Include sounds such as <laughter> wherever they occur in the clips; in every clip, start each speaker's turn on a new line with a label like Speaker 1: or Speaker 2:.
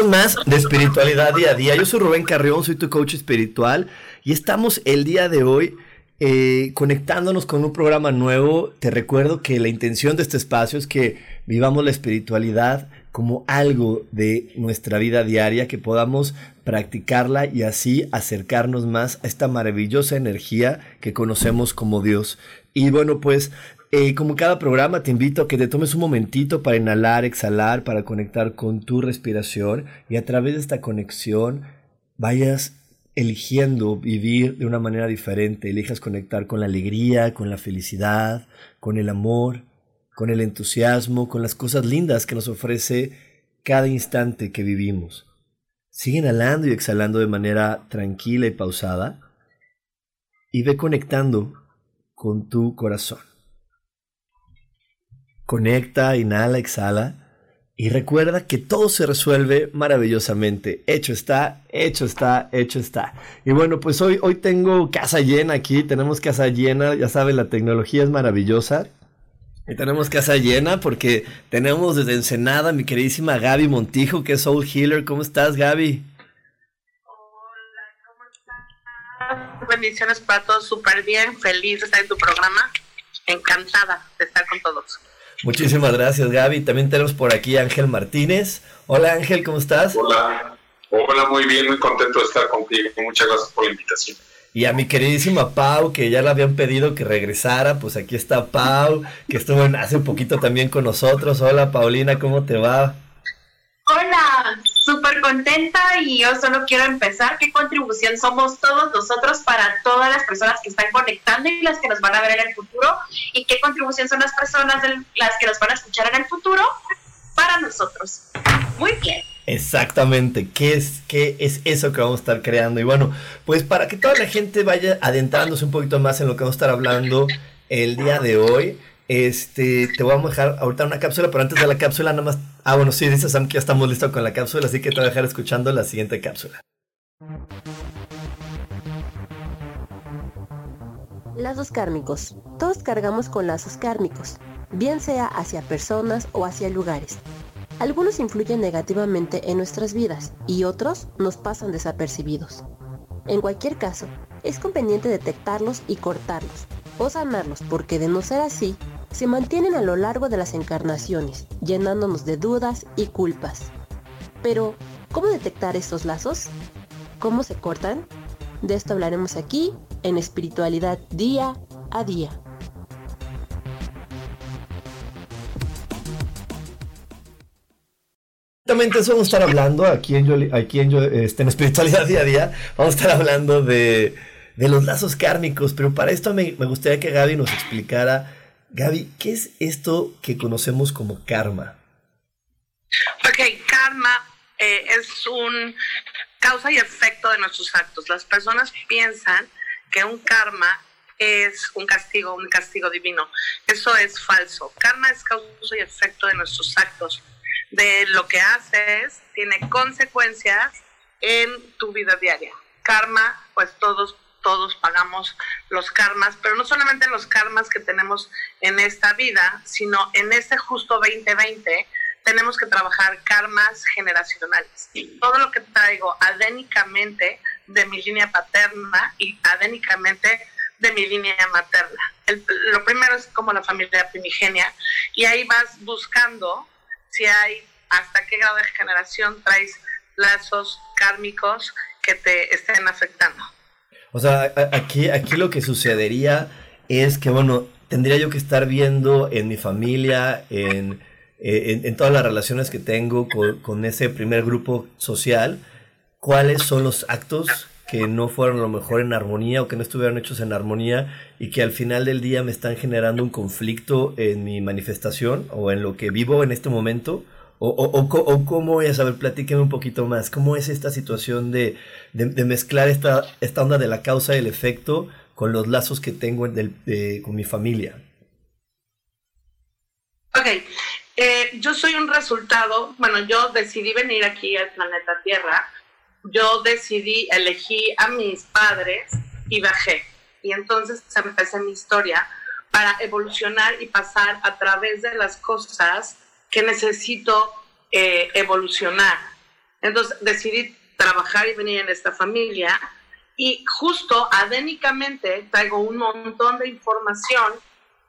Speaker 1: Más de Espiritualidad Día a Día. Yo soy Rubén Carrión, soy tu coach espiritual y estamos el día de hoy eh, conectándonos con un programa nuevo. Te recuerdo que la intención de este espacio es que vivamos la espiritualidad como algo de nuestra vida diaria, que podamos practicarla y así acercarnos más a esta maravillosa energía que conocemos como Dios. Y bueno, pues eh, como cada programa, te invito a que te tomes un momentito para inhalar, exhalar, para conectar con tu respiración y a través de esta conexión vayas eligiendo vivir de una manera diferente, elijas conectar con la alegría, con la felicidad, con el amor, con el entusiasmo, con las cosas lindas que nos ofrece cada instante que vivimos. Sigue inhalando y exhalando de manera tranquila y pausada y ve conectando con tu corazón. Conecta, inhala, exhala. Y recuerda que todo se resuelve maravillosamente. Hecho está, hecho está, hecho está. Y bueno, pues hoy, hoy tengo casa llena aquí. Tenemos casa llena. Ya saben, la tecnología es maravillosa. Y tenemos casa llena porque tenemos desde Ensenada mi queridísima Gaby Montijo, que es Soul Healer. ¿Cómo estás, Gaby?
Speaker 2: Bendiciones para todos, súper bien, feliz de estar en tu programa. Encantada de estar con todos.
Speaker 1: Muchísimas gracias, Gaby. También tenemos por aquí a Ángel Martínez. Hola, Ángel, ¿cómo estás?
Speaker 3: Hola, hola, muy bien, muy contento de estar contigo. Muchas gracias por la invitación.
Speaker 1: Y a mi queridísima Pau, que ya le habían pedido que regresara, pues aquí está Pau, que estuvo hace un poquito también con nosotros. Hola, Paulina, ¿cómo te va?
Speaker 4: Hola, súper contenta y yo solo quiero empezar. ¿Qué contribución somos todos nosotros para todas las personas que están conectando y las que nos van a ver en el futuro? ¿Y qué contribución son las personas las que nos van a escuchar en el futuro para nosotros? Muy bien.
Speaker 1: Exactamente, ¿Qué es, ¿qué es eso que vamos a estar creando? Y bueno, pues para que toda la gente vaya adentrándose un poquito más en lo que vamos a estar hablando el día de hoy, este, te voy a dejar ahorita una cápsula, pero antes de la cápsula nada más... Ah, bueno, sí, dice Sam que ya estamos listos con la cápsula, así que te voy a dejar escuchando la siguiente cápsula.
Speaker 5: Lazos kármicos. Todos cargamos con lazos kármicos, bien sea hacia personas o hacia lugares. Algunos influyen negativamente en nuestras vidas y otros nos pasan desapercibidos. En cualquier caso, es conveniente detectarlos y cortarlos, o sanarlos, porque de no ser así, se mantienen a lo largo de las encarnaciones, llenándonos de dudas y culpas. Pero, ¿cómo detectar estos lazos? ¿Cómo se cortan? De esto hablaremos aquí en Espiritualidad Día a Día.
Speaker 1: Exactamente eso vamos a estar hablando aquí en, aquí en, este, en Espiritualidad Día a Día. Vamos a estar hablando de, de los lazos kármicos, pero para esto me gustaría que Gaby nos explicara Gaby, ¿qué es esto que conocemos como karma?
Speaker 2: Ok, karma eh, es un causa y efecto de nuestros actos. Las personas piensan que un karma es un castigo, un castigo divino. Eso es falso. Karma es causa y efecto de nuestros actos. De lo que haces, tiene consecuencias en tu vida diaria. Karma, pues todos todos pagamos los karmas, pero no solamente los karmas que tenemos en esta vida, sino en este justo 2020 tenemos que trabajar karmas generacionales. Todo lo que traigo adénicamente de mi línea paterna y adénicamente de mi línea materna. lo primero es como la familia primigenia y ahí vas buscando si hay hasta qué grado de generación traes lazos kármicos que te estén afectando.
Speaker 1: O sea, aquí, aquí lo que sucedería es que, bueno, tendría yo que estar viendo en mi familia, en, en, todas las relaciones que tengo con, con, ese primer grupo social, cuáles son los actos que no fueron a lo mejor en armonía o que no estuvieron hechos en armonía y que al final del día me están generando un conflicto en mi manifestación o en lo que vivo en este momento o, o, o, cómo es, a ver, platíqueme un poquito más, cómo es esta situación de, de, mezclar esta, esta onda de la causa y el efecto con los lazos que tengo con mi familia.
Speaker 2: Ok, eh, yo soy un resultado, bueno, yo decidí venir aquí al planeta Tierra, yo decidí, elegí a mis padres y bajé. Y entonces empecé mi historia para evolucionar y pasar a través de las cosas que necesito eh, evolucionar. Entonces decidí trabajar y venir en esta familia y justo adénicamente traigo un montón de información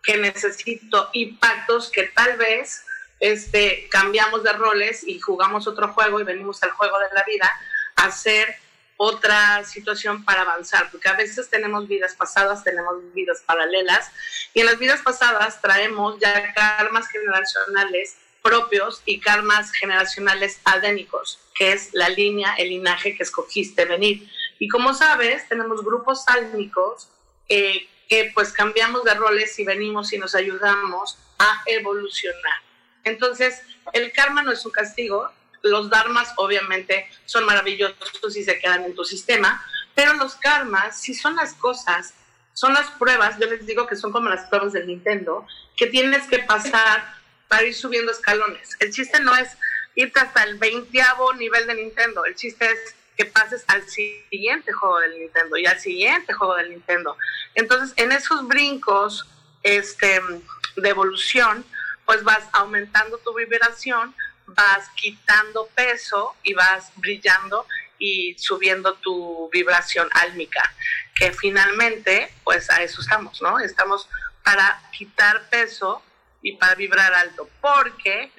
Speaker 2: que necesito y pactos que tal vez este, cambiamos de roles y jugamos otro juego y venimos al juego de la vida a hacer otra situación para avanzar, porque a veces tenemos vidas pasadas, tenemos vidas paralelas, y en las vidas pasadas traemos ya karmas generacionales propios y karmas generacionales adénicos, que es la línea, el linaje que escogiste venir. Y como sabes, tenemos grupos sálmicos eh, que pues cambiamos de roles y venimos y nos ayudamos a evolucionar. Entonces, el karma no es un castigo, los dharmas obviamente son maravillosos y se quedan en tu sistema, pero los karmas, si son las cosas, son las pruebas, yo les digo que son como las pruebas del Nintendo, que tienes que pasar para ir subiendo escalones. El chiste no es irte hasta el veintiavo nivel de Nintendo, el chiste es que pases al siguiente juego del Nintendo y al siguiente juego del Nintendo. Entonces, en esos brincos este, de evolución, pues vas aumentando tu vibración, vas quitando peso y vas brillando y subiendo tu vibración álmica, que finalmente, pues a eso estamos, ¿no? Estamos para quitar peso y para vibrar alto, porque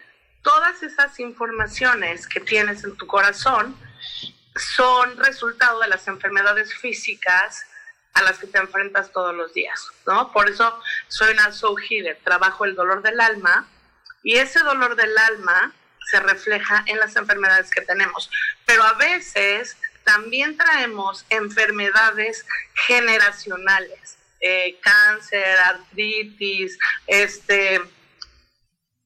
Speaker 2: todas esas informaciones que tienes en tu corazón son resultado de las enfermedades físicas a las que te enfrentas todos los días, ¿no? Por eso soy una soul healer, trabajo el dolor del alma y ese dolor del alma se refleja en las enfermedades que tenemos, pero a veces también traemos enfermedades generacionales eh, cáncer, artritis, este,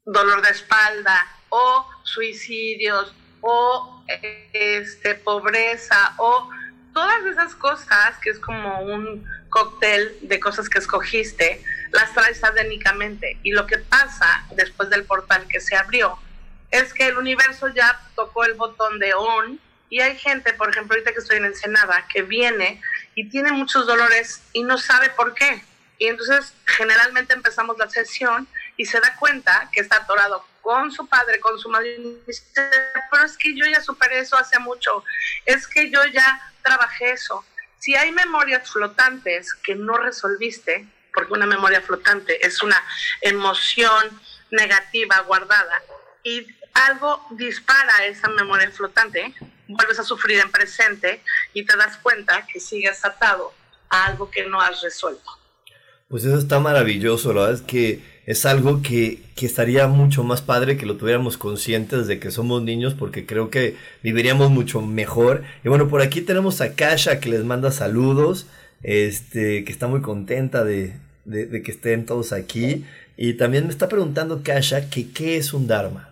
Speaker 2: dolor de espalda o suicidios o este, pobreza o todas esas cosas que es como un cóctel de cosas que escogiste, las traes adénicamente. Y lo que pasa después del portal que se abrió es que el universo ya tocó el botón de on y hay gente, por ejemplo, ahorita que estoy en Ensenada, que viene y tiene muchos dolores y no sabe por qué. Y entonces generalmente empezamos la sesión y se da cuenta que está atorado con su padre, con su madre, y dice, pero es que yo ya superé eso hace mucho, es que yo ya trabajé eso. Si hay memorias flotantes que no resolviste, porque una memoria flotante es una emoción negativa guardada, y algo dispara esa memoria flotante, vuelves a sufrir en presente y te das cuenta que sigues atado a algo que no has resuelto.
Speaker 1: Pues eso está maravilloso, la verdad es que es algo que, que, estaría mucho más padre que lo tuviéramos conscientes de que somos niños porque creo que viviríamos mucho mejor. Y bueno, por aquí tenemos a Kasha que les manda saludos, este, que está muy contenta de, de, de que estén todos aquí. Y también me está preguntando Kasha que qué es un Dharma.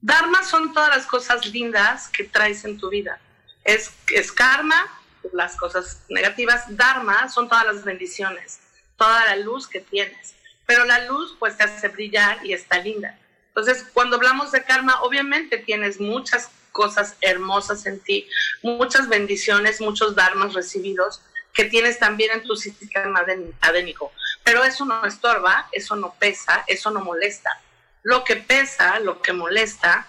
Speaker 2: Dharma son todas las cosas lindas que traes en tu vida. Es, es karma, las cosas negativas. Dharma son todas las bendiciones, toda la luz que tienes. Pero la luz pues te hace brillar y está linda. Entonces, cuando hablamos de karma, obviamente tienes muchas cosas hermosas en ti, muchas bendiciones, muchos dharmas recibidos que tienes también en tu sistema adénico. Pero eso no estorba, eso no pesa, eso no molesta lo que pesa, lo que molesta,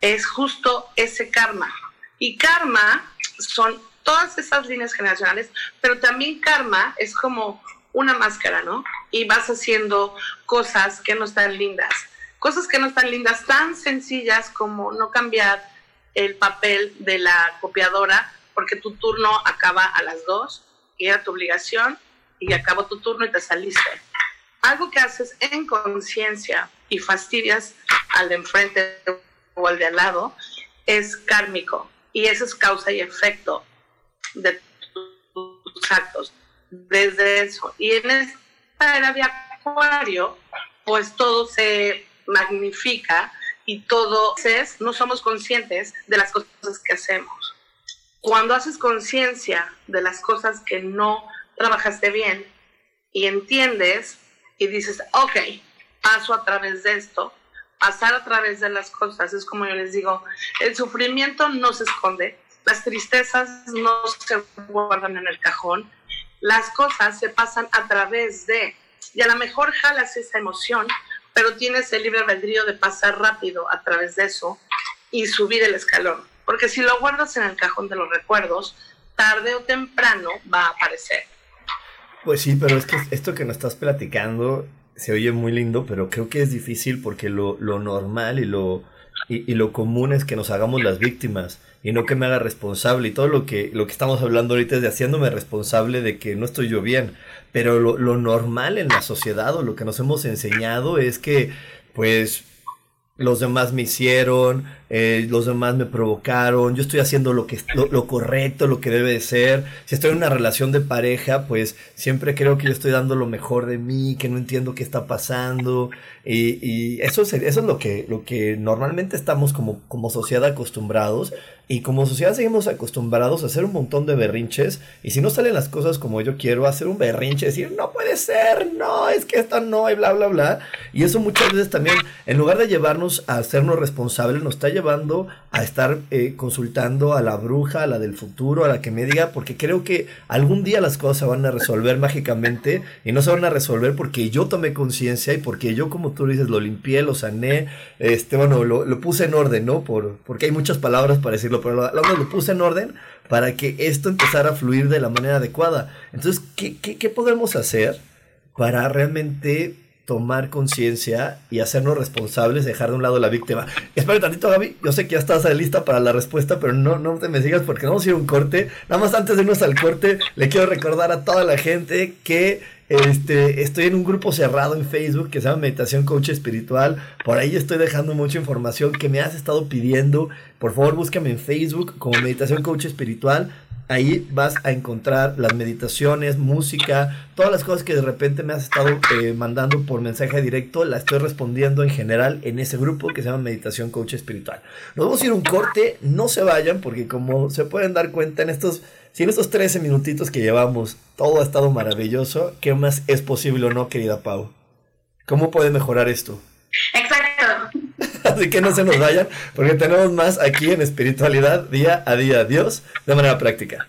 Speaker 2: es justo ese karma. Y karma son todas esas líneas generacionales, pero también karma es como una máscara, ¿no? Y vas haciendo cosas que no están lindas, cosas que no están lindas, tan sencillas como no cambiar el papel de la copiadora porque tu turno acaba a las dos y era tu obligación y acabó tu turno y te saliste. Algo que haces en conciencia y fastidias al de enfrente o al de al lado es kármico y eso es causa y efecto de tus actos. Desde eso. Y en esta era de acuario, pues todo se magnifica y todo es, no somos conscientes de las cosas que hacemos. Cuando haces conciencia de las cosas que no trabajaste bien y entiendes y dices, ok, paso a través de esto, pasar a través de las cosas, es como yo les digo, el sufrimiento no se esconde, las tristezas no se guardan en el cajón, las cosas se pasan a través de, y a lo mejor jalas esa emoción, pero tienes el libre albedrío de pasar rápido a través de eso y subir el escalón, porque si lo guardas en el cajón de los recuerdos, tarde o temprano va a aparecer.
Speaker 1: Pues sí, pero es que esto que nos estás platicando se oye muy lindo, pero creo que es difícil porque lo, lo normal y lo, y, lo común es que nos hagamos las víctimas y no que me haga responsable. Y todo lo que, lo que estamos hablando ahorita es de haciéndome responsable de que no estoy yo bien. Pero lo, lo normal en la sociedad o lo que nos hemos enseñado es que, pues, los demás me hicieron, eh, los demás me provocaron, yo estoy haciendo lo, que, lo, correcto, lo que debe de ser. Si estoy en una relación de pareja, pues siempre creo que yo estoy dando lo mejor de mí, que no entiendo qué está pasando. Y, y eso, es, eso es lo que, lo que normalmente estamos como, como sociedad acostumbrados. Y como sociedad seguimos acostumbrados a hacer un montón de berrinches. Y si no salen las cosas como yo quiero, hacer un berrinche, decir, no puede ser, no, es que esto no, y bla, bla, bla. Y eso muchas veces también, en lugar de llevarnos a hacernos responsables, nos está llevando a estar eh, consultando a la bruja, a la del futuro, a la que me diga, porque creo que algún día las cosas se van a resolver <laughs> mágicamente y no se van a resolver porque yo tomé conciencia y porque yo, como tú dices, lo limpié, lo sané, este, bueno, lo, lo puse en orden, ¿no? Por, porque hay muchas palabras para decirlo pero lo, lo puse en orden para que esto empezara a fluir de la manera adecuada. Entonces, ¿qué, qué, podemos hacer para realmente tomar conciencia y hacernos responsables, dejar de un lado la víctima. Espera tantito, Gaby. Yo sé que ya estás lista para la respuesta, pero no, no te me sigas porque vamos a ir a un corte. Nada más antes de irnos al corte, le quiero recordar a toda la gente que este, estoy en un grupo cerrado en Facebook que se llama Meditación Coach Espiritual. Por ahí estoy dejando mucha información que me has estado pidiendo. Por favor, búscame en Facebook como Meditación Coach Espiritual. Ahí vas a encontrar las meditaciones, música, todas las cosas que de repente me has estado eh, mandando por mensaje directo. La estoy respondiendo en general en ese grupo que se llama Meditación Coach Espiritual. Nos vamos a ir un corte. No se vayan porque como se pueden dar cuenta en estos si en estos 13 minutitos que llevamos todo ha estado maravilloso, ¿qué más es posible o no, querida Pau? ¿Cómo puede mejorar esto?
Speaker 4: Exacto. <laughs>
Speaker 1: Así que no se nos vayan, porque tenemos más aquí en espiritualidad día a día. Dios, de manera práctica.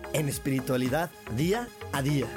Speaker 1: en espiritualidad día a día.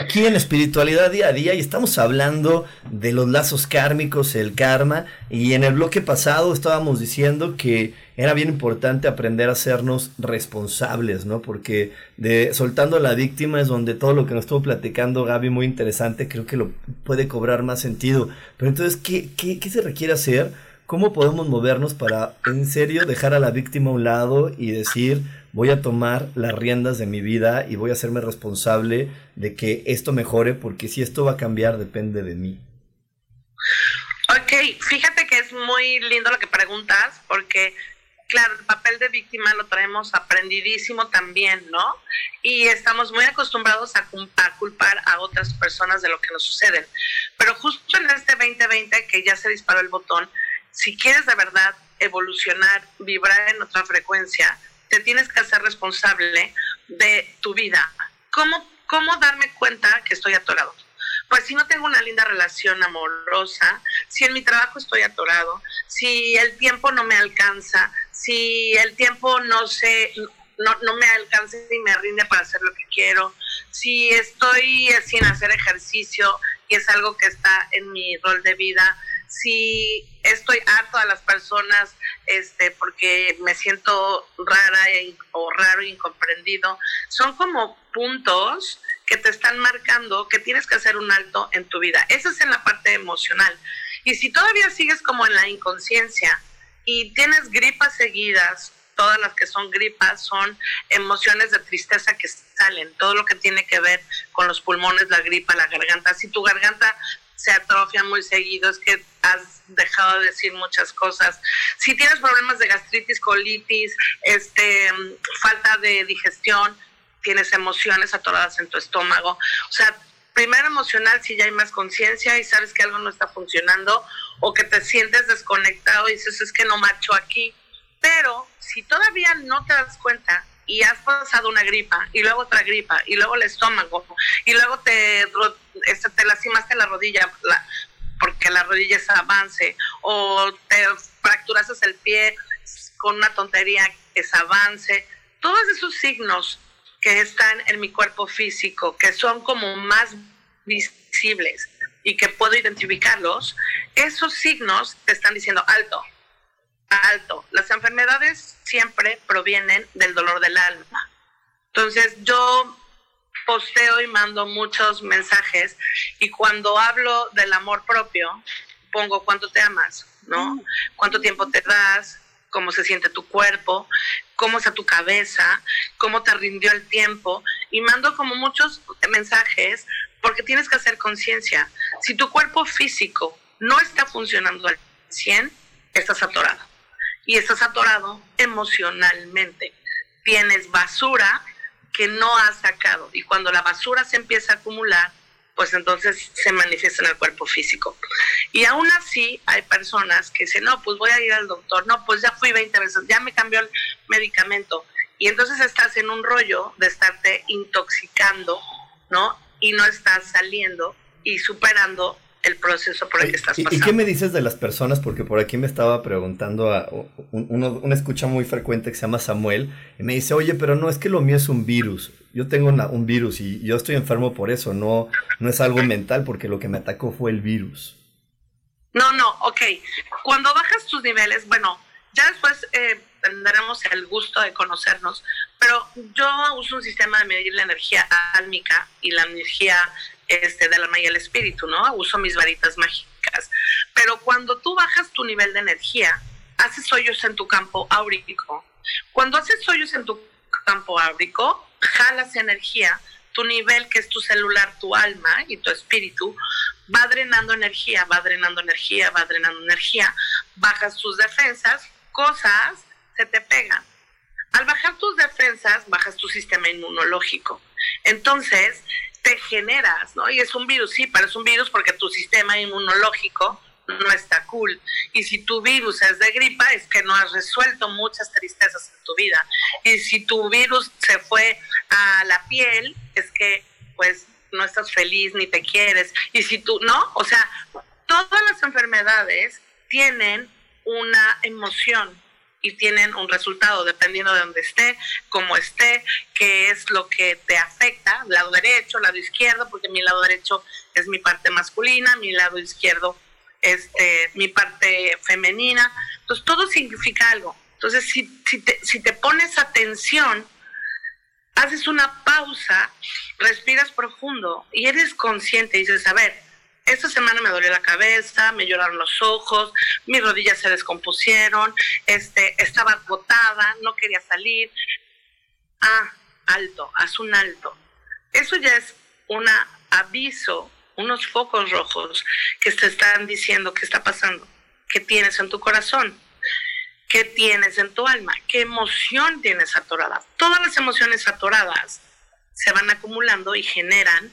Speaker 1: Aquí en espiritualidad día a día y estamos hablando de los lazos kármicos, el karma, y en el bloque pasado estábamos diciendo que era bien importante aprender a hacernos responsables, ¿no? Porque de soltando a la víctima es donde todo lo que nos estuvo platicando Gaby muy interesante, creo que lo puede cobrar más sentido. Pero entonces, ¿qué, qué, qué se requiere hacer? ¿Cómo podemos movernos para en serio dejar a la víctima a un lado y decir, voy a tomar las riendas de mi vida y voy a hacerme responsable de que esto mejore, porque si esto va a cambiar depende de mí?
Speaker 2: Ok, fíjate que es muy lindo lo que preguntas, porque claro, el papel de víctima lo traemos aprendidísimo también, ¿no? Y estamos muy acostumbrados a, culpar a otras personas de lo que nos sucede. Pero justo en este 2020 que ya se disparó el botón, si quieres de verdad evolucionar, vibrar en otra frecuencia, te tienes que hacer responsable de tu vida. ¿Cómo, cómo darme cuenta que estoy atorado? Pues si no tengo una linda relación amorosa, si en mi trabajo estoy atorado, si el tiempo no me alcanza, si el tiempo no se no, no me alcanza y me rinde para hacer lo que quiero, si estoy sin hacer ejercicio y es algo que está en mi rol de vida, si estoy harto a las personas este porque me siento rara e o raro e incomprendido, son como puntos que te están marcando que tienes que hacer un alto en tu vida. Eso es en la parte emocional. Y si todavía sigues como en la inconsciencia y tienes gripas seguidas, todas las que son gripas son emociones de tristeza que salen, todo lo que tiene que ver con los pulmones, la gripa, la garganta. Si tu garganta se atrofia muy seguido, es que has dejado de decir muchas cosas. Si tienes problemas de gastritis, colitis, este, falta de digestión, tienes emociones atoradas en tu estómago. O sea, primero emocional si ya hay más conciencia y sabes que algo no está funcionando o que te sientes desconectado y dices es que no macho aquí. Pero si todavía no te das cuenta y has pasado una gripa y luego otra gripa y luego el estómago y luego te, este, te lastimaste la rodilla porque la rodilla es avance o te fracturaste el pie con una tontería que es avance. Todos esos signos que están en mi cuerpo físico, que son como más visibles y que puedo identificarlos, esos signos te están diciendo alto, alto. Las enfermedades siempre provienen del dolor del alma. Entonces yo posteo y mando muchos mensajes y cuando hablo del amor propio, pongo cuánto te amas, ¿no? Mm. Cuánto tiempo te das, cómo se siente tu cuerpo, cómo está tu cabeza, cómo te rindió el tiempo y mando como muchos mensajes porque tienes que hacer conciencia. Si tu cuerpo físico no está funcionando al 100, estás atorado. Y estás atorado emocionalmente. Tienes basura que no has sacado. Y cuando la basura se empieza a acumular, pues entonces se manifiesta en el cuerpo físico. Y aún así hay personas que dicen, no, pues voy a ir al doctor, no, pues ya fui 20 veces, ya me cambió el medicamento. Y entonces estás en un rollo de estarte intoxicando, ¿no? Y no estás saliendo y superando el proceso por el que estás pasando.
Speaker 1: ¿Y qué me dices de las personas? Porque por aquí me estaba preguntando a una escucha muy frecuente que se llama Samuel y me dice, oye, pero no es que lo mío es un virus yo tengo un virus y yo estoy enfermo por eso, no, no es algo mental porque lo que me atacó fue el virus.
Speaker 2: No, no, ok. Cuando bajas tus niveles, bueno, ya después eh, tendremos el gusto de conocernos, pero yo uso un sistema de medir la energía álmica y la energía este, del alma y el espíritu, ¿no? Uso mis varitas mágicas. Pero cuando tú bajas tu nivel de energía, haces hoyos en tu campo áurico. Cuando haces hoyos en tu campo áurico, jalas energía, tu nivel que es tu celular, tu alma y tu espíritu, va drenando energía, va drenando energía, va drenando energía, bajas tus defensas, cosas se te pegan. Al bajar tus defensas, bajas tu sistema inmunológico. Entonces, te generas, ¿no? Y es un virus, sí, pero es un virus porque tu sistema inmunológico no está cool. Y si tu virus es de gripa, es que no has resuelto muchas tristezas en tu vida. Y si tu virus se fue a la piel, es que pues no estás feliz ni te quieres. Y si tú, ¿no? O sea, todas las enfermedades tienen una emoción y tienen un resultado dependiendo de dónde esté, cómo esté, qué es lo que te afecta, lado derecho, lado izquierdo, porque mi lado derecho es mi parte masculina, mi lado izquierdo este, mi parte femenina. Entonces, todo significa algo. Entonces, si, si, te, si te pones atención, haces una pausa, respiras profundo y eres consciente y dices, a ver, esta semana me dolió la cabeza, me lloraron los ojos, mis rodillas se descompusieron, este, estaba agotada, no quería salir. Ah, alto, haz un alto. Eso ya es un aviso unos focos rojos que te están diciendo qué está pasando, qué tienes en tu corazón, qué tienes en tu alma, qué emoción tienes atorada. Todas las emociones atoradas se van acumulando y generan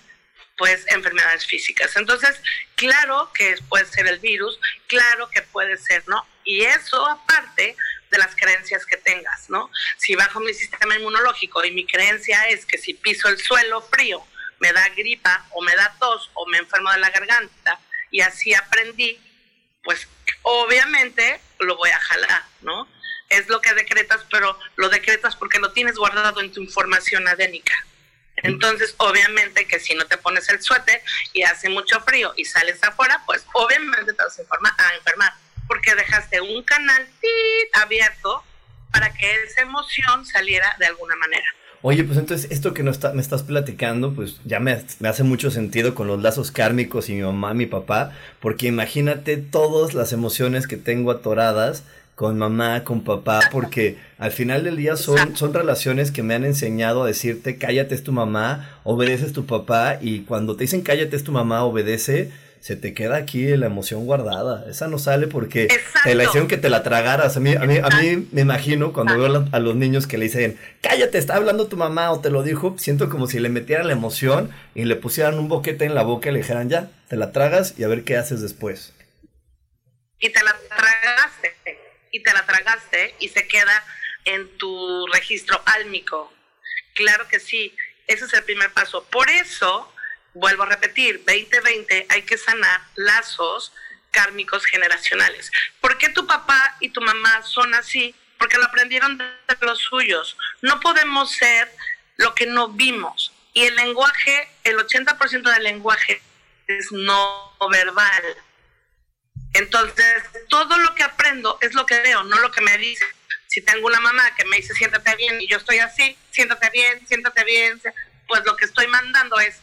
Speaker 2: pues enfermedades físicas. Entonces, claro que puede ser el virus, claro que puede ser, ¿no? Y eso aparte de las creencias que tengas, ¿no? Si bajo mi sistema inmunológico y mi creencia es que si piso el suelo frío me da gripa o me da tos o me enfermo de la garganta y así aprendí, pues obviamente lo voy a jalar, ¿no? Es lo que decretas, pero lo decretas porque lo tienes guardado en tu información adénica. Entonces, obviamente que si no te pones el suéter y hace mucho frío y sales afuera, pues obviamente te vas a, a enfermar, porque dejaste un canal abierto para que esa emoción saliera de alguna manera.
Speaker 1: Oye, pues entonces esto que no está, me estás platicando, pues ya me, me, hace mucho sentido con los lazos kármicos y mi mamá, mi papá, porque imagínate todas las emociones que tengo atoradas con mamá, con papá, porque al final del día son, son relaciones que me han enseñado a decirte cállate es tu mamá, obedeces tu papá, y cuando te dicen cállate es tu mamá, obedece, se te queda aquí la emoción guardada. Esa no sale porque te la hicieron que te la tragaras. A mí, a mí, a mí me imagino cuando veo a los niños que le dicen, cállate, está hablando tu mamá o te lo dijo, siento como si le metieran la emoción y le pusieran un boquete en la boca y le dijeran, ya, te la tragas y a ver qué haces después.
Speaker 2: Y te la tragaste, y te la tragaste y se queda en tu registro álmico. Claro que sí, ese es el primer paso. Por eso, vuelvo a repetir, 2020 hay que sanar lazos kármicos generacionales. ¿Por qué tu papá y tu mamá son así? Porque lo aprendieron de los suyos. No podemos ser lo que no vimos. Y el lenguaje, el 80% del lenguaje es no verbal. Entonces, todo lo que aprendo es lo que veo, no lo que me dice. Si tengo una mamá que me dice siéntate bien y yo estoy así, siéntate bien, siéntate bien, pues lo que estoy mandando es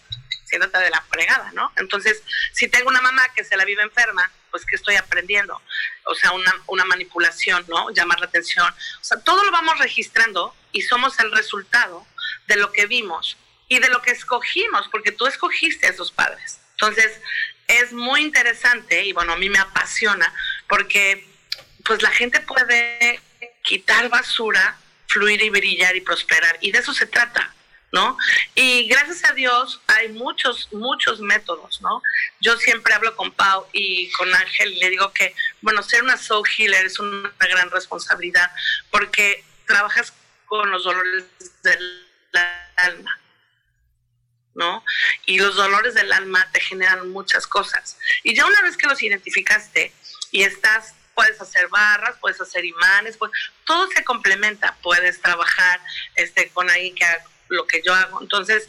Speaker 2: siéntate de la fregada, ¿no? Entonces, si tengo una mamá que se la vive enferma, pues ¿qué estoy aprendiendo? O sea, una, una manipulación, ¿no? Llamar la atención. O sea, todo lo vamos registrando y somos el resultado de lo que vimos y de lo que escogimos, porque tú escogiste a esos padres. Entonces, es muy interesante y bueno, a mí me apasiona porque pues la gente puede quitar basura, fluir y brillar y prosperar. Y de eso se trata, ¿no? Y gracias a Dios hay muchos, muchos métodos, ¿no? Yo siempre hablo con Pau y con Ángel y le digo que, bueno, ser una soul healer es una gran responsabilidad porque trabajas con los dolores del alma. ¿no? Y los dolores del alma te generan muchas cosas. Y ya una vez que los identificaste y estás puedes hacer barras, puedes hacer imanes, pues todo se complementa, puedes trabajar este, con ahí que lo que yo hago, entonces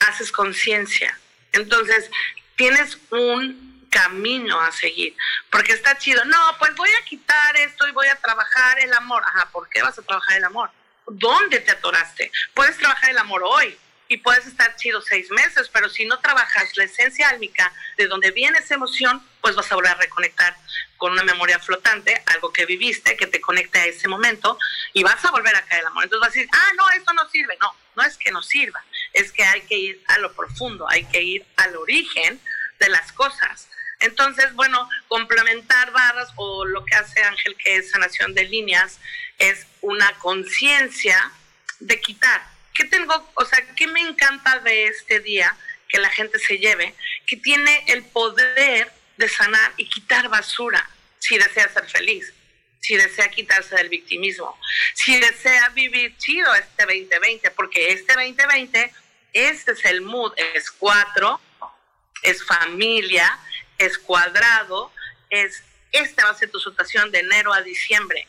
Speaker 2: haces conciencia, entonces tienes un camino a seguir, porque está chido, no, pues voy a quitar esto y voy a trabajar el amor, ajá, ¿por qué vas a trabajar el amor? ¿Dónde te atoraste? Puedes trabajar el amor hoy, y puedes estar chido seis meses, pero si no trabajas la esencia álmica de donde viene esa emoción, pues vas a volver a reconectar con una memoria flotante, algo que viviste, que te conecte a ese momento y vas a volver a caer el amor. Entonces vas a decir, ah, no, esto no sirve. No, no es que no sirva, es que hay que ir a lo profundo, hay que ir al origen de las cosas. Entonces, bueno, complementar barras o lo que hace Ángel, que es sanación de líneas, es una conciencia de quitar ¿Qué tengo, o sea, qué me encanta de este día que la gente se lleve? Que tiene el poder de sanar y quitar basura si desea ser feliz, si desea quitarse del victimismo, si desea vivir chido este 2020, porque este 2020, este es el mood, es cuatro, es familia, es cuadrado, es, esta va a ser tu situación de enero a diciembre.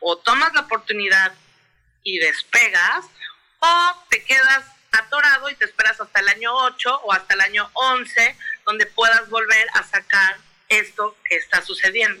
Speaker 2: O tomas la oportunidad y despegas, o te quedas atorado y te esperas hasta el año 8 o hasta el año 11 donde puedas volver a sacar esto que está sucediendo.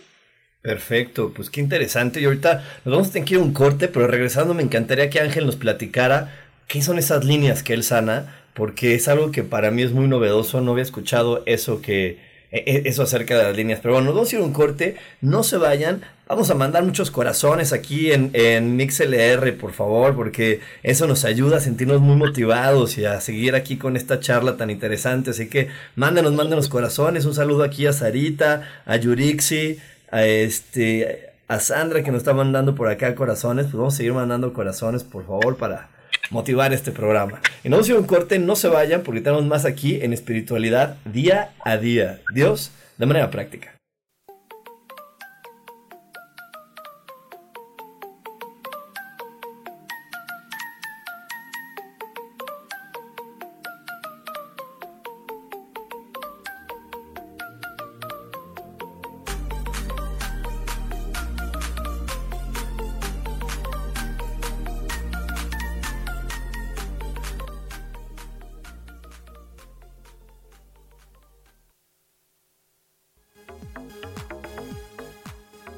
Speaker 1: Perfecto, pues qué interesante. Y ahorita nos vamos a tener que ir a un corte, pero regresando me encantaría que Ángel nos platicara qué son esas líneas que él sana, porque es algo que para mí es muy novedoso, no había escuchado eso que, eso acerca de las líneas. Pero bueno, vamos a ir a un corte, no se vayan, vamos a mandar muchos corazones aquí en, en MixLR, por favor, porque eso nos ayuda a sentirnos muy motivados y a seguir aquí con esta charla tan interesante. Así que mándenos, mándenos corazones, un saludo aquí a Sarita, a Yurixi, a este a Sandra que nos está mandando por acá corazones, pues vamos a seguir mandando corazones, por favor, para motivar este programa. Y no un corte, no se vayan porque tenemos más aquí en espiritualidad día a día. Dios de manera práctica.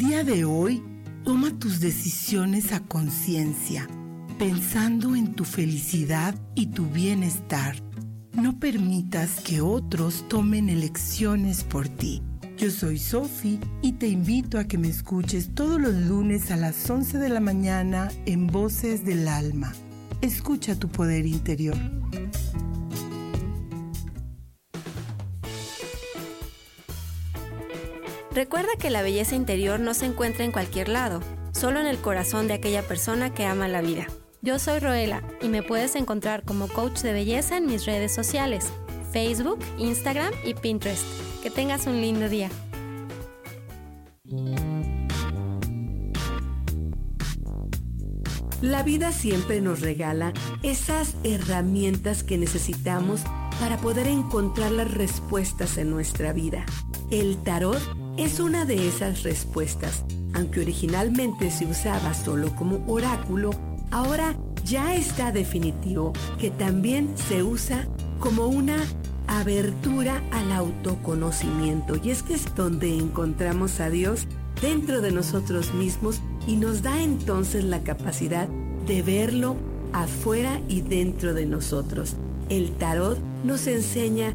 Speaker 6: Día de hoy, toma tus decisiones a conciencia, pensando en tu felicidad y tu bienestar. No permitas que otros tomen elecciones por ti. Yo soy Sofi y te invito a que me escuches todos los lunes a las 11 de la mañana en Voces del Alma. Escucha tu poder interior.
Speaker 7: Recuerda que la belleza interior no se encuentra en cualquier lado, solo en el corazón de aquella persona que ama la vida. Yo soy Roela y me puedes encontrar como coach de belleza en mis redes sociales, Facebook, Instagram y Pinterest. Que tengas un lindo día.
Speaker 8: La vida siempre nos regala esas herramientas que necesitamos para poder encontrar las respuestas en nuestra vida. El tarot es una de esas respuestas. Aunque originalmente se usaba solo como oráculo, ahora ya está definitivo que también se usa como una abertura al autoconocimiento. Y es que es donde encontramos a Dios dentro de nosotros mismos y nos da entonces la capacidad de verlo afuera y dentro de nosotros. El tarot nos enseña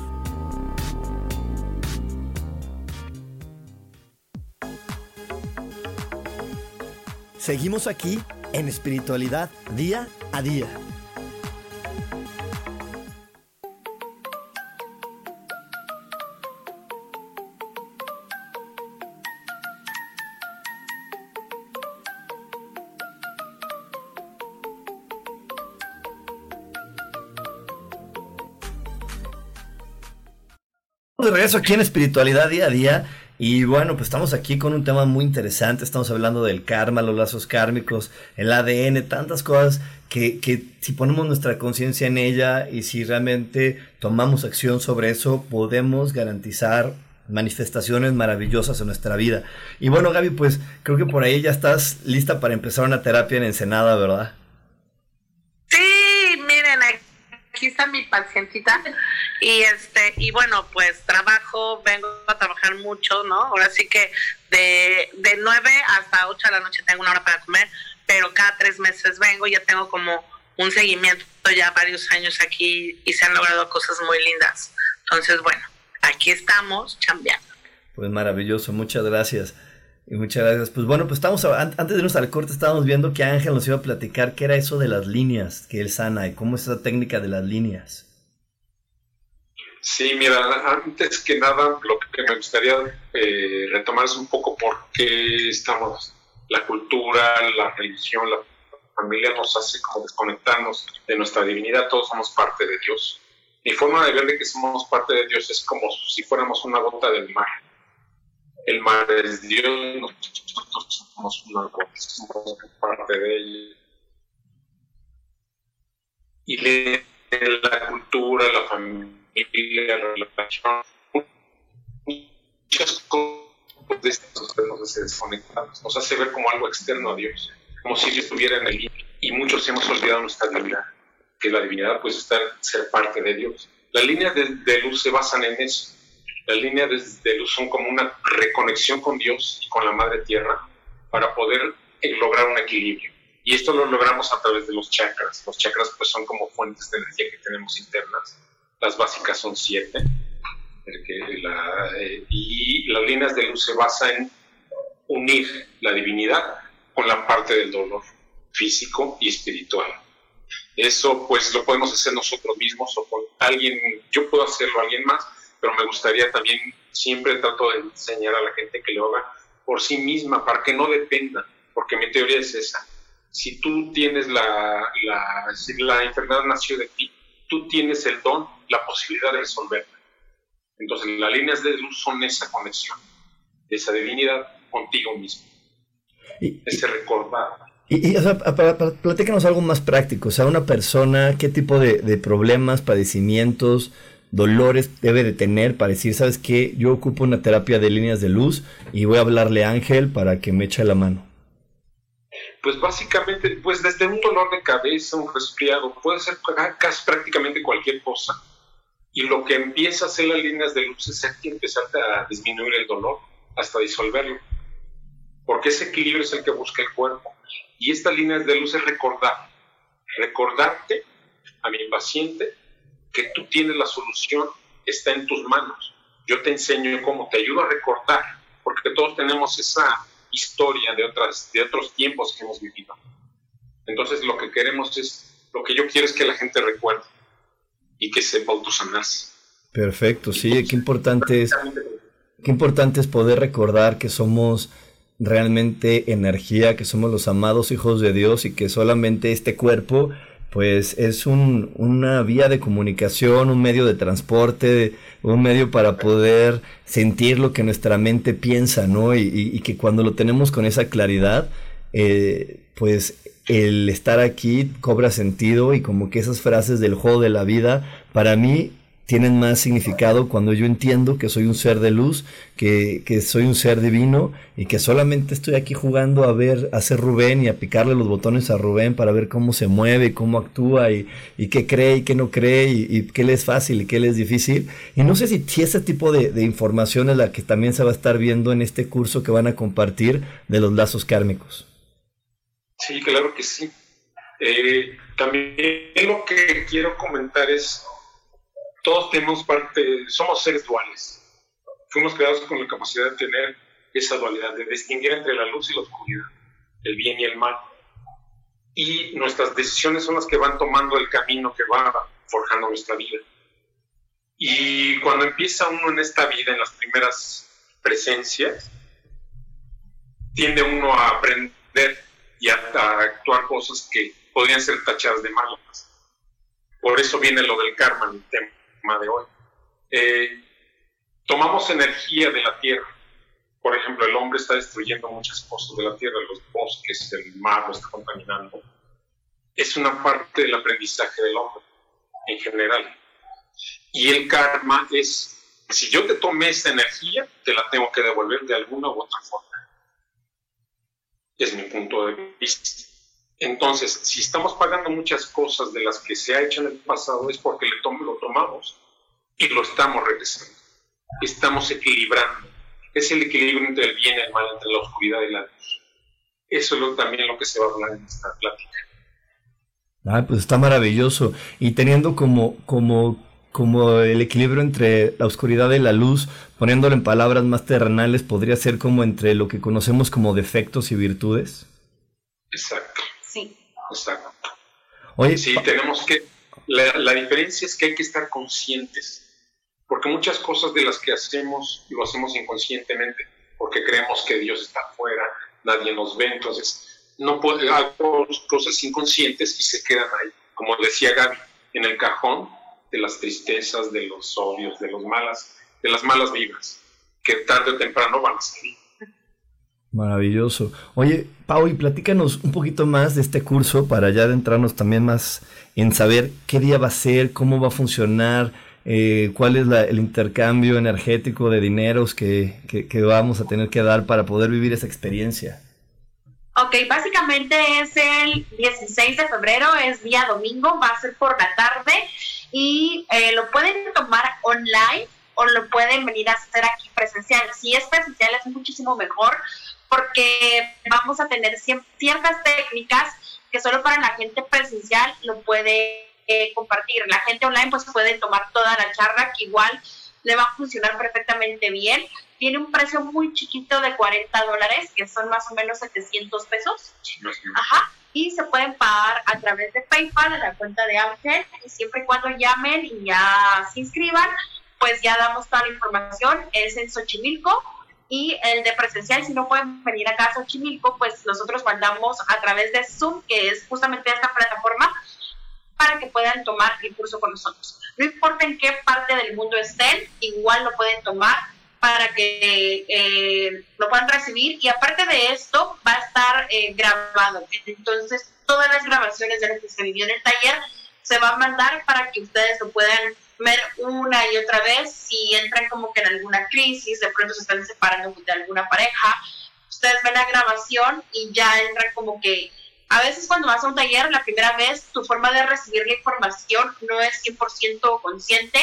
Speaker 1: Seguimos aquí en espiritualidad día a día. De regreso aquí en espiritualidad día a día y bueno, pues estamos aquí con un tema muy interesante. Estamos hablando del karma, los lazos kármicos, el ADN, tantas cosas que, que si ponemos nuestra conciencia en ella y si realmente tomamos acción sobre eso, podemos garantizar manifestaciones maravillosas en nuestra vida. Y bueno, Gaby, pues creo que por ahí ya estás lista para empezar una terapia en Ensenada, ¿verdad?
Speaker 2: Sí, miren, aquí está mi pacientita. Y este y bueno pues trabajo vengo a trabajar mucho no ahora sí que de, de 9 hasta 8 de la noche tengo una hora para comer pero cada tres meses vengo ya tengo como un seguimiento ya varios años aquí y se han logrado cosas muy lindas. Entonces bueno aquí estamos chambeando.
Speaker 1: Pues maravilloso muchas gracias y muchas gracias. Pues bueno, pues estamos, antes de irnos al corte, estábamos viendo que Ángel nos iba a platicar qué era eso de las líneas que él sana y cómo es esa técnica de las líneas.
Speaker 3: Sí, mira, antes que nada, lo que me gustaría eh, retomar es un poco por qué estamos, la cultura, la religión, la familia nos hace como desconectarnos de nuestra divinidad, todos somos parte de Dios. Mi forma de ver de que somos parte de Dios es como si fuéramos una gota del mar. El mar es Dios, nosotros somos una somos parte de él. Y la cultura, la familia, la relación, muchas cosas de estas nos hace desconectados, nos hace ver como algo externo a Dios, como si Dios estuviera en el y muchos hemos olvidado nuestra divinidad, que la divinidad pues está ser parte de Dios. Las líneas de, de luz se basan en eso. Las líneas de, luz son como una reconexión con Dios y con la Madre Tierra para poder eh, lograr un equilibrio. Y esto lo logramos a través de los chakras. Los chakras pues son como fuentes de energía que tenemos internas las básicas son siete. Eh, y las líneas de luz se basan en unir la divinidad con la parte del dolor físico y espiritual. Eso pues lo podemos hacer nosotros mismos o con alguien, yo puedo hacerlo alguien más, pero me gustaría también, siempre trato de enseñar a la gente que lo haga por sí misma, para que no dependa, porque mi teoría es esa. Si tú tienes la, la, la enfermedad nació de ti, tú tienes el don, la posibilidad de resolverla. Entonces, las líneas de luz son esa conexión, esa divinidad contigo mismo, y, ese recordar.
Speaker 1: Y, o sea, platícanos algo más práctico, o sea, una persona, qué tipo de, problemas, padecimientos dolores debe de tener para decir, sabes qué, yo ocupo una terapia de líneas de luz y voy a hablarle a Ángel para que me eche la mano?
Speaker 3: Pues básicamente, pues desde un dolor de cabeza, un resfriado, puede ser casi prácticamente cualquier cosa. Y lo que empieza a hacer las líneas de luz es empezar a disminuir el dolor hasta disolverlo. Porque ese equilibrio es el que busca el cuerpo. Y estas líneas de luz es recordar, recordarte a mi paciente que tú tienes la solución, está en tus manos. Yo te enseño cómo, te ayudo a recordar, porque todos tenemos esa historia de, otras, de otros tiempos que hemos vivido. Entonces lo que queremos es, lo que yo quiero es que la gente recuerde y que sepa autosanarse.
Speaker 1: Perfecto, sí, qué importante es, qué importante es poder recordar que somos realmente energía, que somos los amados hijos de Dios y que solamente este cuerpo pues es un, una vía de comunicación, un medio de transporte, un medio para poder sentir lo que nuestra mente piensa, ¿no? Y, que cuando lo tenemos con esa claridad, eh, pues el estar aquí cobra sentido y como que esas frases del juego de la vida, para mí tienen más significado cuando yo entiendo que soy un ser de luz, que, soy un ser divino y que solamente estoy aquí jugando a ver, a ser Rubén y a picarle los botones a Rubén para ver cómo se mueve y cómo actúa y, qué cree y qué no cree y, qué le es fácil y qué le es difícil. Y no sé si, ese tipo de, información es la que también se va a estar viendo en este curso que van a compartir de los lazos kármicos.
Speaker 3: Sí, claro que sí. Eh, también lo que quiero comentar es todos tenemos parte, somos seres duales. Fuimos creados con la capacidad de tener esa dualidad, de distinguir entre la luz y la oscuridad, el bien y el mal. Y nuestras decisiones son las que van tomando el camino que va forjando nuestra vida. Y cuando empieza uno en esta vida, en las primeras presencias, tiende uno a aprender y a, actuar cosas que podrían ser tachadas de malas. Por eso viene lo del karma en el tema de hoy. Eh, tomamos energía de la tierra. Por ejemplo, el hombre está destruyendo muchas cosas de la tierra, los bosques, el mar lo está contaminando. Es una parte del aprendizaje del hombre en general. Y el karma es, si yo te tomé esta energía, te la tengo que devolver de alguna u otra forma. Es mi punto de vista. Entonces, si estamos pagando muchas cosas de las que se ha hecho en el pasado es porque le lo tomamos y lo estamos regresando. Estamos equilibrando. Es el equilibrio entre el bien y el mal, entre la oscuridad y la luz. Eso es también lo que se va a hablar en esta plática.
Speaker 1: Ah, pues está maravilloso. Y teniendo como, como, como el equilibrio entre la oscuridad y la luz, poniéndolo en palabras más terrenales, podría ser como entre lo que conocemos como defectos y virtudes.
Speaker 3: Exacto.
Speaker 4: Sí.
Speaker 3: Exacto. Oye, sí, tenemos que, la, diferencia es que hay que estar conscientes, porque muchas cosas de las que hacemos lo hacemos inconscientemente, porque creemos que Dios está afuera, nadie nos ve, entonces no puede, hago cosas inconscientes y se quedan ahí, como decía Gaby, en el cajón de las tristezas, de los odios, de los malas, de las malas vibras, que tarde o temprano van a salir.
Speaker 1: Maravilloso. Oye, Pau, y platícanos un poquito más de este curso para ya adentrarnos también más en saber qué día va a ser, cómo va a funcionar, eh, cuál es el intercambio energético de dineros que, vamos a tener que dar para poder vivir esa experiencia.
Speaker 4: Ok, básicamente es el 16 de febrero, es día domingo, va a ser por la tarde y eh, lo pueden tomar online o lo pueden venir a hacer aquí presencial. Si es presencial es muchísimo mejor porque vamos a tener ciertas técnicas que solo para la gente presencial lo puede eh, compartir. La gente online pues puede tomar toda la charla que igual le va a funcionar perfectamente bien. Tiene un precio muy chiquito de 40 dólares, que son más o menos 700 pesos. Ajá. Y se pueden pagar a través de PayPal, a la cuenta de Ángel, y siempre y cuando llamen y ya se inscriban, pues ya damos toda la información. Es en Xochimilco, y el de presencial, si no pueden venir acá a Xochimilco, pues nosotros mandamos a través de Zoom, que es justamente esta plataforma, para que puedan tomar el curso con nosotros. No importa en qué parte del mundo estén, igual lo pueden tomar para que eh, lo puedan recibir y aparte de esto va a estar eh, grabado. Entonces todas las grabaciones de lo que se vivió en el taller se van a mandar para que ustedes lo puedan ver una y otra vez si entran como que en alguna crisis, de pronto se están separando de alguna pareja, ustedes ven la grabación y ya entran como que a veces cuando vas a un taller la primera vez tu forma de recibir la información no es 100% consciente,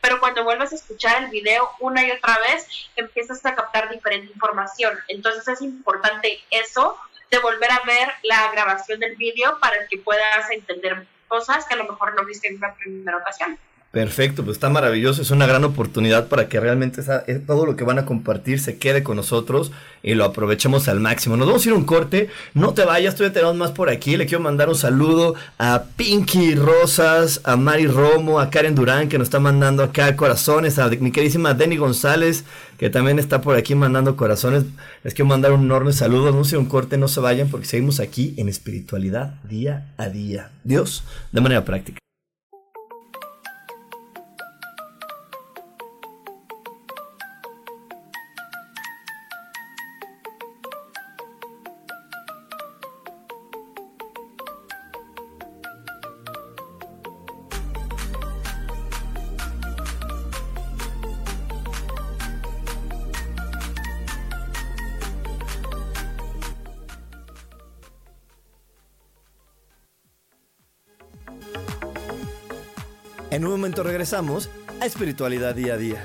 Speaker 4: pero cuando vuelves a escuchar el video una y otra vez empiezas a captar diferente información. Entonces es importante eso de volver a ver la grabación del video para que puedas entender cosas que a lo mejor no viste en una primera ocasión.
Speaker 1: Perfecto, pues está maravilloso, es una gran oportunidad para que realmente eh, todo lo que van a compartir se quede con nosotros y lo aprovechemos al máximo. Nos vamos a ir a un corte, no te vayas, todavía tenemos más por aquí, le quiero mandar un saludo a Pinky Rosas, a Mari Romo, a Karen Durán que nos está mandando acá corazones, a mi queridísima Denny González que también está por aquí mandando corazones. Les quiero mandar un enorme saludo, no a un corte, no se vayan porque seguimos aquí en espiritualidad día a día. Dios, de manera práctica. Regresamos a Espiritualidad Día a Día.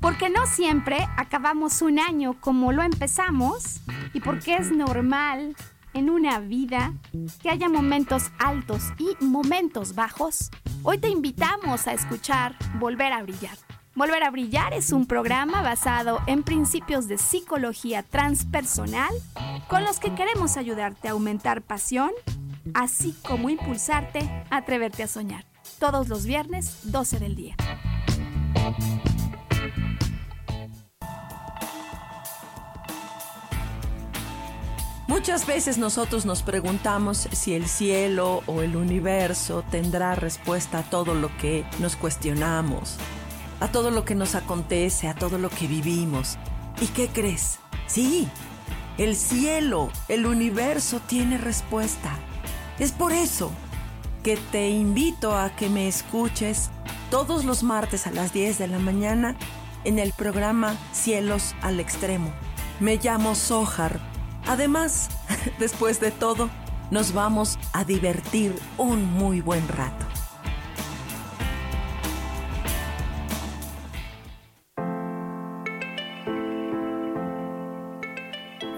Speaker 9: Porque no siempre acabamos un año como lo empezamos y porque es normal en una vida que haya momentos altos y momentos bajos, hoy te invitamos a escuchar Volver a Brillar Volver a Brillar es un programa basado en principios de psicología transpersonal con los que queremos ayudarte a aumentar pasión, así como impulsarte a atreverte a soñar. Todos los viernes, 12 del día.
Speaker 10: Muchas veces nosotros nos preguntamos si el cielo o el universo tendrá respuesta a todo lo que nos cuestionamos a todo lo que nos acontece, a todo lo que vivimos. ¿Y qué crees? Sí, el cielo, el universo tiene respuesta. Es por eso que te invito a que me escuches todos los martes a las 10 de la mañana en el programa Cielos al Extremo. Me llamo Sohar. Además, <laughs> después de todo, nos vamos a divertir un muy buen rato.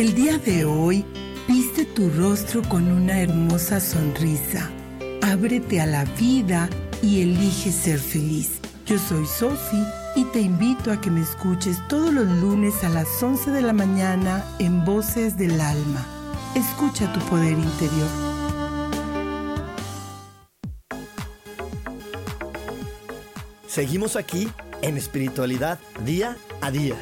Speaker 6: El día de hoy, viste tu rostro con una hermosa sonrisa. Ábrete a la vida y elige ser feliz. Yo soy Sofi y te invito a que me escuches todos los lunes a las 11 de la mañana en Voces del Alma. Escucha tu poder interior.
Speaker 1: Seguimos aquí en espiritualidad día a día.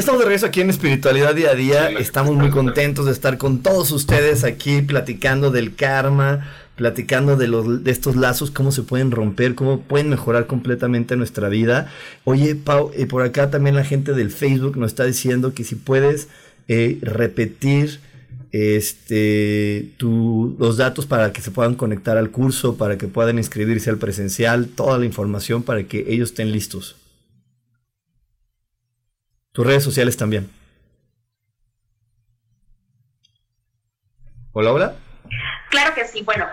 Speaker 1: Ya estamos de regreso aquí en Espiritualidad Día a Día. Estamos muy contentos de estar con todos ustedes aquí platicando del karma, platicando de, los, de estos lazos, cómo se pueden romper, cómo pueden mejorar completamente nuestra vida. Oye, Pau, eh, por acá también la gente del Facebook nos está diciendo que si puedes eh, repetir este, tu, los datos para que se puedan conectar al curso, para que puedan inscribirse al presencial, toda la información para que ellos estén listos. Tus redes sociales también. Hola, hola.
Speaker 4: Claro que sí, bueno,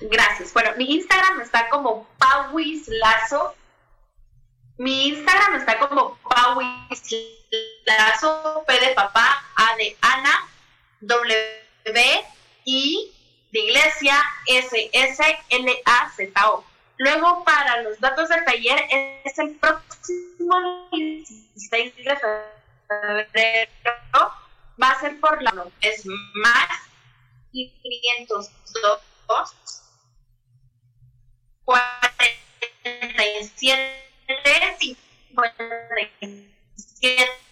Speaker 4: gracias. Bueno, mi Instagram está como Pauis Lazo. Mi Instagram está como Pauis Lazo, P de papá, A de Ana, W I de iglesia, S S L A Z O. Luego, para los datos del taller, es el próximo 16 de febrero. Va a ser por la es más 502 47 57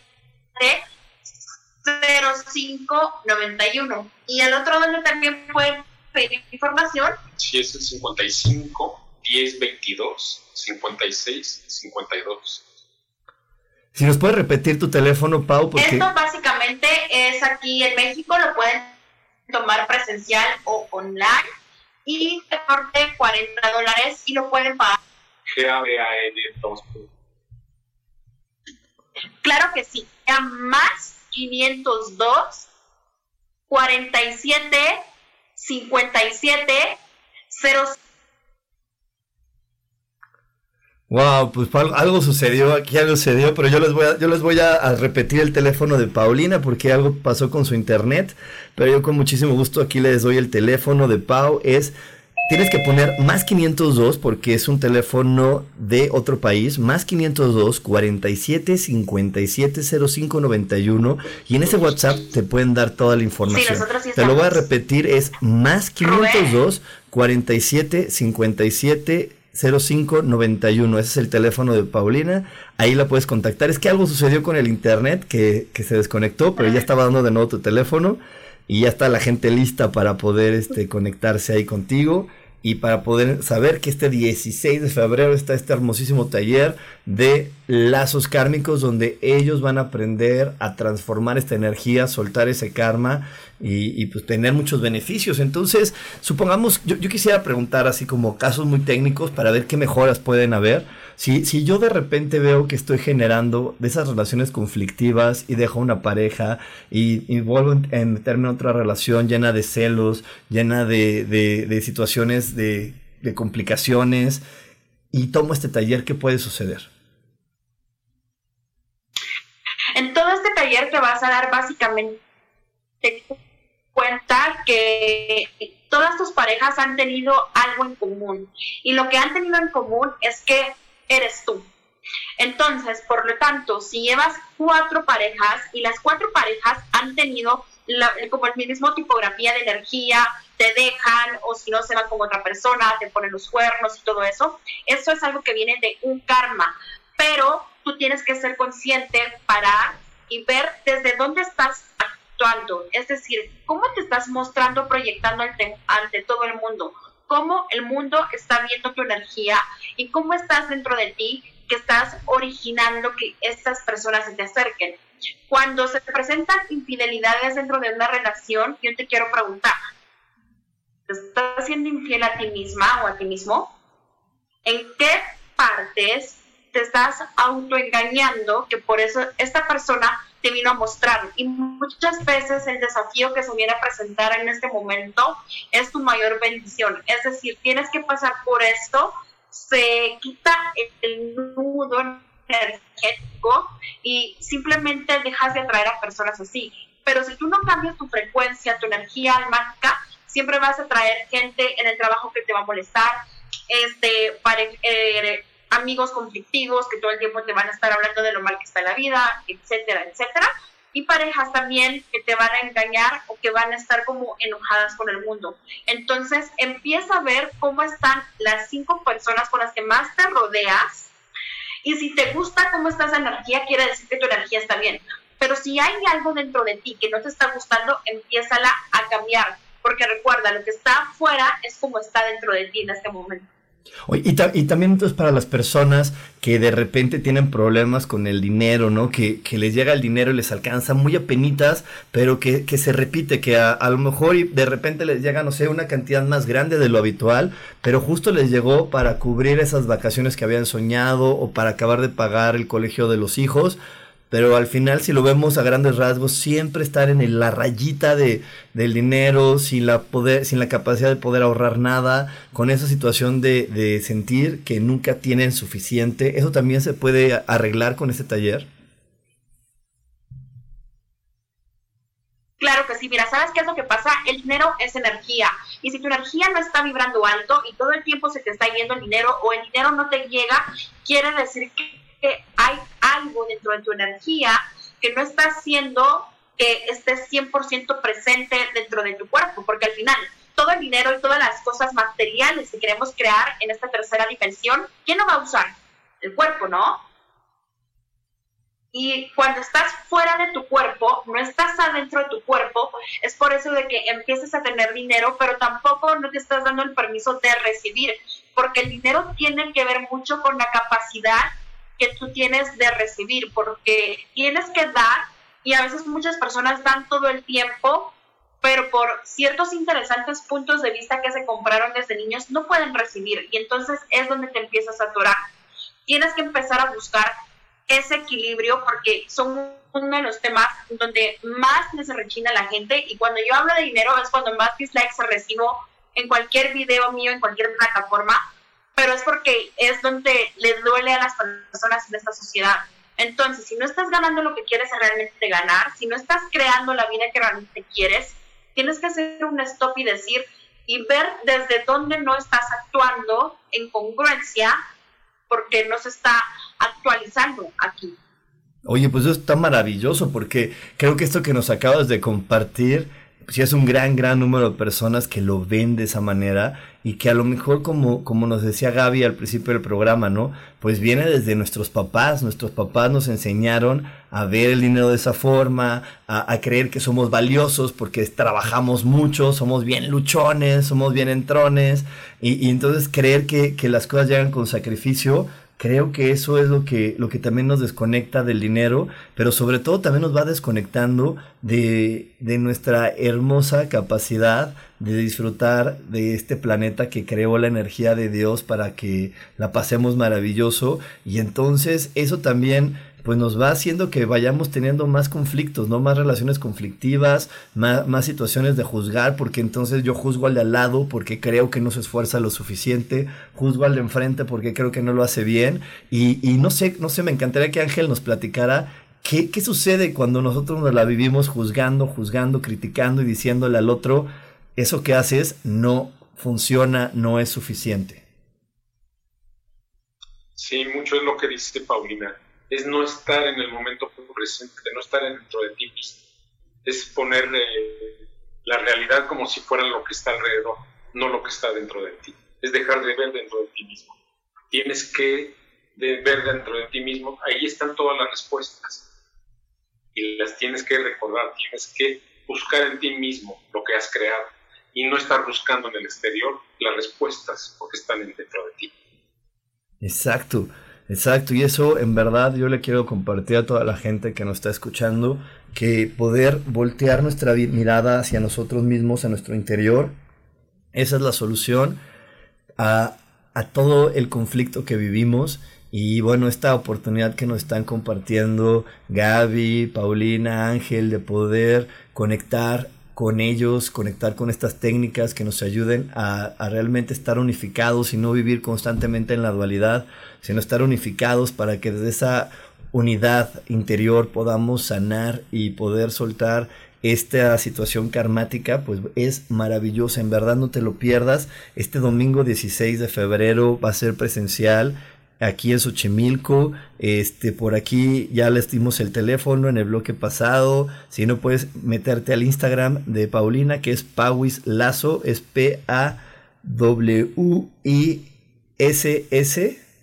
Speaker 4: 0591 y el otro donde también pueden pedir información
Speaker 3: sí es el 55 10 22 56 52
Speaker 1: si nos puedes repetir tu teléfono, Pau,
Speaker 4: porque... Esto básicamente es aquí en México, lo pueden tomar presencial o online y te corte 40 dólares y lo pueden pagar.
Speaker 3: GABAN 2.
Speaker 4: Claro que sí, a más 502 47 57 05
Speaker 1: Wow, pues algo sucedió, aquí algo sucedió, pero yo les voy a, yo les voy a, repetir el teléfono de Paulina porque algo pasó con su internet, pero yo con muchísimo gusto aquí les doy el teléfono de Pau, es, tienes que poner más 502 porque es un teléfono de otro país, más 502 47 57 05 91 y en ese WhatsApp te pueden dar toda la información. te lo voy a repetir, es más 502 47 57 0591. Ese es el teléfono de Paulina. Ahí la puedes contactar. Es que algo sucedió con el internet que, que se desconectó, pero ya estaba dando de nuevo tu teléfono y ya está la gente lista para poder este, conectarse ahí contigo y para poder saber que este 16 de febrero está este hermosísimo taller de lazos kármicos donde ellos van a aprender a transformar esta energía, soltar ese karma y, pues tener muchos beneficios. Entonces, supongamos, yo, quisiera preguntar así como casos muy técnicos para ver qué mejoras pueden haber. Si, si yo de repente veo que estoy generando de esas relaciones conflictivas y dejo una pareja y, vuelvo a meterme en otra relación llena de celos, llena de, de situaciones de, complicaciones y tomo este taller, ¿qué puede suceder?
Speaker 4: En todo este taller te vas a dar básicamente cuenta que todas tus parejas han tenido algo en común y lo que han tenido en común es que eres tú. Entonces, por lo tanto, si llevas cuatro parejas y las cuatro parejas han tenido como el mismo tipografía de energía, te dejan o si no se van con otra persona, te ponen los cuernos y todo eso, eso es algo que viene de un karma, pero tú tienes que ser consciente, parar y ver desde dónde estás actuando, es decir, cómo te estás mostrando, proyectando ante, todo el mundo, cómo el mundo está viendo tu energía y cómo estás dentro de ti que estás originando que estas personas se te acerquen. Cuando se presentan infidelidades dentro de una relación, yo te quiero preguntar, ¿te estás siendo infiel a ti misma o a ti mismo? ¿En qué partes te estás autoengañando que por eso esta persona te vino a mostrar. Y muchas veces el desafío que se viene a presentar en este momento es tu mayor bendición. Es decir, tienes que pasar por esto, se quita el nudo energético y simplemente dejas de atraer a personas así. Pero si tú no cambias tu frecuencia, tu energía almática, siempre vas a traer gente en el trabajo que te va a molestar, este, para, eh, amigos conflictivos que todo el tiempo te van a estar hablando de lo mal que está la vida, etcétera, etcétera. Y parejas también que te van a engañar o que van a estar como enojadas con el mundo. Entonces empieza a ver cómo están las cinco personas con las que más te rodeas. Y si te gusta cómo está esa energía, quiere decir que tu energía está bien. Pero si hay algo dentro de ti que no te está gustando, empiézala a cambiar. Porque recuerda, lo que está afuera es como está dentro de ti en este momento.
Speaker 1: Y, y, también entonces para las personas que de repente tienen problemas con el dinero, ¿no? Que, que les llega el dinero y les alcanza muy apenitas, pero que, que se repite, que a, a, lo mejor de repente les llega, no sé, una cantidad más grande de lo habitual, pero justo les llegó para cubrir esas vacaciones que habían soñado o para acabar de pagar el colegio de los hijos, pero al final si lo vemos a grandes rasgos, siempre estar en la rayita de, del dinero, sin la, poder, sin la capacidad de poder ahorrar nada, con esa situación de, de sentir que nunca tienen suficiente, ¿eso también se puede arreglar con este taller?
Speaker 4: Claro que sí, mira, ¿sabes qué es lo que pasa? El dinero es energía. Y si tu energía no está vibrando alto y todo el tiempo se te está yendo el dinero o el dinero no te llega, quiere decir que hay algo dentro de tu energía que no está haciendo que estés 100% presente dentro de tu cuerpo, porque al final todo el dinero y todas las cosas materiales que queremos crear en esta tercera dimensión, ¿quién lo va a usar? El cuerpo, ¿no? Y cuando estás fuera de tu cuerpo, no estás adentro de tu cuerpo, es por eso de que empieces a tener dinero, pero tampoco no te estás dando el permiso de recibir, porque el dinero tiene que ver mucho con la capacidad tú tienes de recibir, porque tienes que dar y a veces muchas personas dan todo el tiempo, pero por ciertos interesantes puntos de vista que se compraron desde niños no pueden recibir. Y entonces es donde te empiezas a atorar. Tienes que empezar a buscar ese equilibrio porque son uno de los temas donde más les rechina la gente. Y cuando yo hablo de dinero es cuando más dislikes recibo en cualquier video mío, en cualquier plataforma, pero es porque es donde le duele a las personas en esta sociedad. Entonces, si no estás ganando lo que quieres realmente ganar, si no estás creando la vida que realmente quieres, tienes que hacer un stop y decir y ver desde dónde no estás actuando en congruencia porque no se está actualizando aquí.
Speaker 1: Oye, pues eso está maravilloso porque creo que esto que nos acabas de compartir, si es un gran, gran número de personas que lo ven de esa manera y que a lo mejor como, como nos decía Gaby al principio del programa, ¿no? Pues viene desde nuestros papás, nuestros papás nos enseñaron a ver el dinero de esa forma, a, creer que somos valiosos porque trabajamos mucho, somos bien luchones, somos bien entrones y, y entonces creer que, que las cosas llegan con sacrificio Creo que eso es lo que, lo que también nos desconecta del dinero, pero sobre todo también nos va desconectando de, de nuestra hermosa capacidad de disfrutar de este planeta que creó la energía de Dios para que la pasemos maravilloso. Y entonces eso también pues nos va haciendo que vayamos teniendo más conflictos, ¿no? Más relaciones conflictivas, más, situaciones de juzgar, porque entonces yo juzgo al de al lado porque creo que no se esfuerza lo suficiente, juzgo al de enfrente porque creo que no lo hace bien, y, no sé, no sé, me encantaría que Ángel nos platicara qué, sucede cuando nosotros nos la vivimos juzgando, juzgando, criticando y diciéndole al otro, eso que haces no funciona, no es suficiente.
Speaker 3: Sí, mucho es lo que dice Paulina es no estar en el momento presente, no estar dentro de ti mismo. Es poner eh, la realidad como si fuera lo que está alrededor, no lo que está dentro de ti. Es dejar de ver dentro de ti mismo. Tienes que ver dentro de ti mismo, ahí están todas las respuestas. Y las tienes que recordar, tienes que buscar en ti mismo lo que has creado y no estar buscando en el exterior las respuestas porque están dentro de ti.
Speaker 1: Exacto. Exacto, y eso en verdad yo le quiero compartir a toda la gente que nos está escuchando, que poder voltear nuestra mirada hacia nosotros mismos, a nuestro interior, esa es la solución a, a todo el conflicto que vivimos. Y bueno, esta oportunidad que nos están compartiendo Gaby, Paulina, Ángel, de poder conectar con ellos, conectar con estas técnicas que nos ayuden a, realmente estar unificados y no vivir constantemente en la dualidad, sino estar unificados para que desde esa unidad interior podamos sanar y poder soltar esta situación karmática, pues es maravillosa, en verdad no te lo pierdas. Este domingo 16 de febrero va a ser presencial aquí en Xochimilco. Este, por aquí ya les dimos el teléfono en el bloque pasado. Si no puedes meterte al Instagram de Paulina, que es Pauis Lazo, es P-A-W-I-S-S.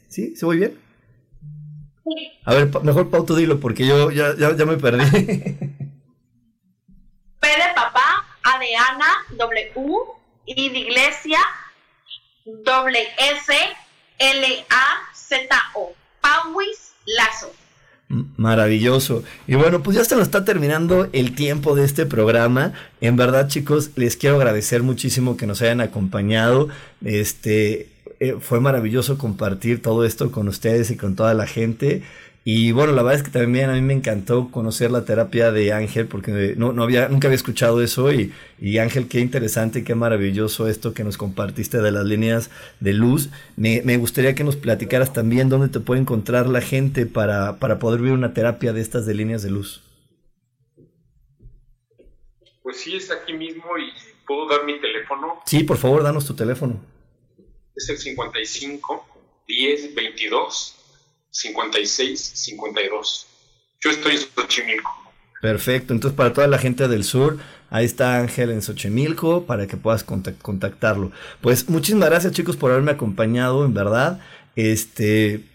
Speaker 1: ¿Sí? ¿Se muy bien? A ver, mejor Pau, tú dilo porque yo ya, ya, me perdí.
Speaker 4: P de papá, A de Ana, W, I de iglesia, doble S, L, A, Z-O. Pauis Lazo.
Speaker 1: Maravilloso. Y bueno, pues ya se nos está terminando el tiempo de este programa. En verdad, chicos, les quiero agradecer muchísimo que nos hayan acompañado. Este eh, fue maravilloso compartir todo esto con ustedes y con toda la gente. Y bueno, la verdad es que también a mí me encantó conocer la terapia de Ángel porque no, no había, nunca había escuchado eso y, y Ángel, qué interesante, qué maravilloso esto que nos compartiste de las líneas de luz. Me, me gustaría que nos platicaras también dónde te puede encontrar la gente para, para poder vivir una terapia de estas de líneas de luz.
Speaker 3: Pues sí, es aquí mismo y puedo dar mi teléfono.
Speaker 1: Sí, por favor, danos tu teléfono.
Speaker 3: Es el 55 10 22 56 52. Yo estoy en Xochimilco.
Speaker 1: Perfecto, entonces para toda la gente del sur, ahí está Ángel en Xochimilco para que puedas contactarlo. Pues muchísimas gracias chicos por haberme acompañado, en verdad. Este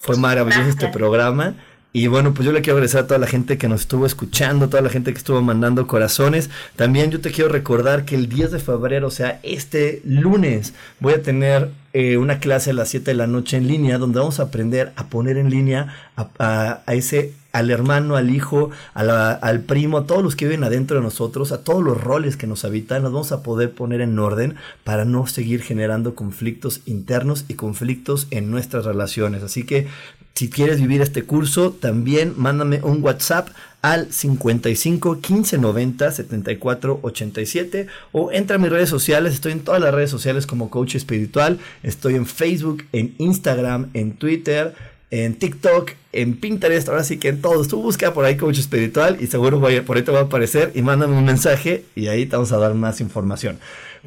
Speaker 1: fue maravilloso este programa. Y bueno, pues yo le quiero agradecer a toda la gente que nos estuvo escuchando, toda la gente que estuvo mandando corazones. También yo te quiero recordar que el 10 de febrero, o sea, este lunes, voy a tener eh, una clase a las 7 de la noche en línea donde vamos a aprender a poner en línea a, ese al hermano, al hijo, al primo, a todos los que viven adentro de nosotros, a todos los roles que nos habitan, los vamos a poder poner en orden para no seguir generando conflictos internos y conflictos en nuestras relaciones. Así que si quieres vivir este curso, también mándame un WhatsApp al 55 15 90 74 87 o entra a mis redes sociales. Estoy en todas las redes sociales como coach espiritual. Estoy en Facebook, en Instagram, en Twitter, en TikTok, en Pinterest. Ahora sí que en todos. Tú busca por ahí coach espiritual y seguro por ahí te va a aparecer y mándame un mensaje y ahí te vamos a dar más información.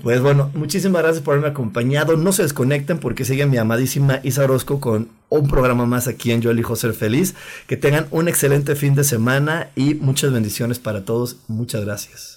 Speaker 1: Pues bueno, muchísimas gracias por haberme acompañado. No se desconecten porque sigue mi amadísima Isa Orozco con un programa más aquí en Yo elijo ser feliz. Que tengan un excelente fin de semana y muchas bendiciones para todos. Muchas gracias.